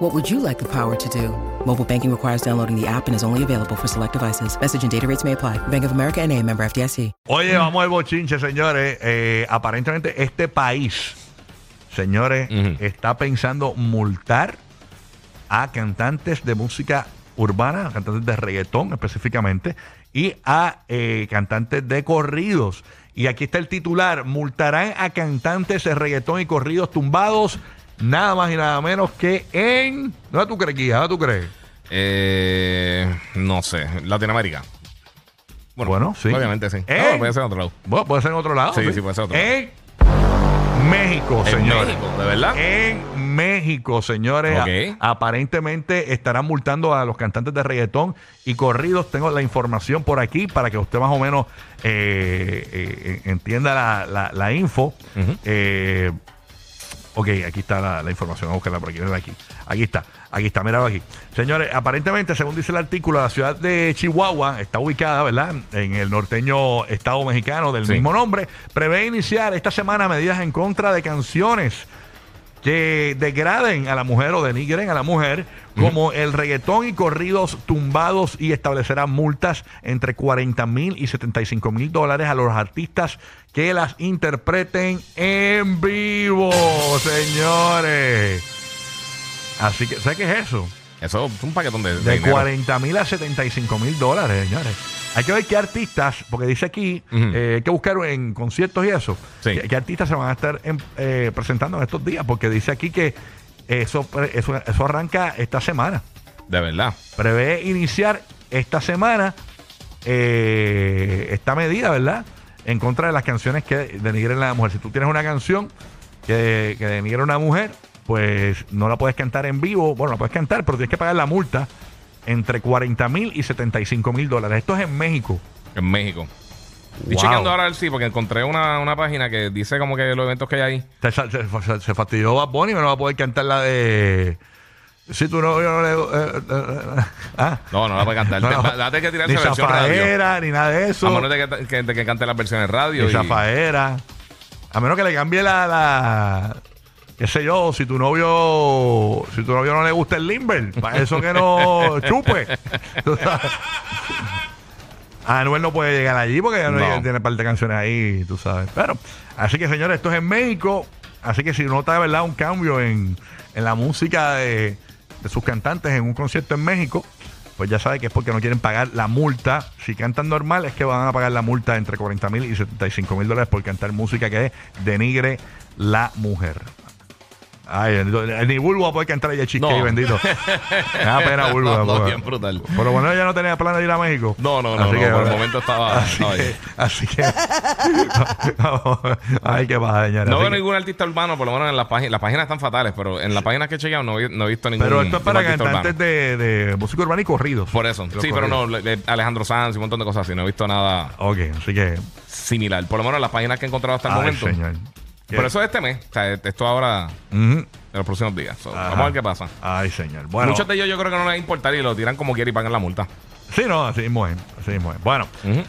What would you like the power to do? Mobile banking requires downloading the app and is only available for select devices. Message and data rates may apply. Bank of America and a member FDIC. Oye, vamos al bochinche, señores. Eh, aparentemente este país, señores, está pensando multar a cantantes de música urbana, a cantantes de reggaetón específicamente, y a eh, cantantes de corridos. Y aquí está el titular, multarán a cantantes de reggaetón y corridos tumbados, nada más y nada menos que en... ¿Dónde tú crees, Guía? ¿Dónde tú crees? Eh, no sé, Latinoamérica. Bueno, sí. Obviamente sí. En- No, puede ser en otro lado. Bueno, puede ser en otro lado. Sí, sí, puede ser otro lado. En México, En señores. México, ¿de verdad? En México, señores. Ok. A- aparentemente estarán multando a los cantantes de reggaetón y corridos. Tengo la información por aquí para que usted más o menos eh, eh, entienda la, la- la info. Ujú. Eh, Ok, aquí está la, la información. Vamos a buscarla por aquí. mírala aquí. Aquí está. Aquí está. Míralo aquí. Señores, aparentemente, según dice el artículo, la ciudad de Chihuahua está ubicada, ¿verdad? En el norteño estado mexicano del Sí. mismo nombre. Prevé iniciar esta semana medidas en contra de canciones que degraden a la mujer o denigren a la mujer, como el reggaetón y corridos tumbados y establecerá multas entre 40 mil y 75 mil dólares a los artistas que las interpreten en vivo, señores. Así que, ¿sabes qué es eso? Eso es un paquetón de, de De dinero. 40 mil a 75 mil dólares, señores. Hay que ver qué artistas, porque dice aquí, eh, hay que buscar en conciertos y eso, Sí. qué, qué artistas se van a estar en- eh, presentando en estos días, porque dice aquí que eso, eso arranca esta semana. De verdad. Prevé iniciar esta semana eh, esta medida, ¿verdad? En contra de las canciones que denigren a la mujer. Si tú tienes una canción que, que denigra a una mujer, pues no la puedes cantar en vivo. Bueno, la puedes cantar, pero tienes que pagar la multa entre 40 mil y 75 mil dólares. Esto es en México. En México. Estoy Wow. chequeando ahora ver si, porque encontré una, una página que dice como que los eventos que hay ahí. Se, se, se- se fastidió Bad Bunny, no va a poder cantar la de... Si tu novio no le... eh, eh, eh, ah. No, no la puede cantar. No, no. Te- Date que tirarse Ni versión radio. zafaera, ni nada de eso. A menos de que, que, de que cante las versiones radio. Ni y- zafaera. A menos que le cambie la, la. Qué sé yo, si tu novio. Si tu novio no le gusta el limber, para eso que no chupe. Sabes. Anuel no puede llegar allí porque ya no, No. tiene parte de canciones ahí, tú sabes. Pero, así que señores, esto es en México. Así que si nota de verdad un cambio en, en la música de, de sus cantantes en un concierto en México, pues ya sabe que es porque no quieren pagar la multa. Si cantan normal, es que van a pagar la multa entre 40 mil y 75 mil dólares por cantar música que denigre la mujer. Ay, ni Bulbo va a poder cantar ella No. bendito. Me da pena Bulbo. No, no, bien brutal. Pero bueno, ella no tenía planes de ir a México. No, no, no, Así no, que, por el momento estaba- Así que. Así que Ay, qué pasa, señora. No veo que- ningún artista urbano, por lo menos en las páginas. Las páginas están fatales, pero en las páginas que he chequeado no, he- visto ningún. Pero esto es para cantantes de, de música urbana y corridos. Por eso. Sí, pero no, le- le- Alejandro Sanz y un montón de cosas así. No he visto nada Ok, así que. similar. Por lo menos en las páginas que he encontrado hasta el Ay, momento. señor. Pero eso es este mes. O sea, esto ahora en los próximos días. So, vamos a ver qué pasa. Ay, señor. Bueno. Muchos de ellos yo creo que no les importa y lo tiran como quieren y pagan la multa. Sí, no, así mismo es. Así mismo es. Bueno. Ujú.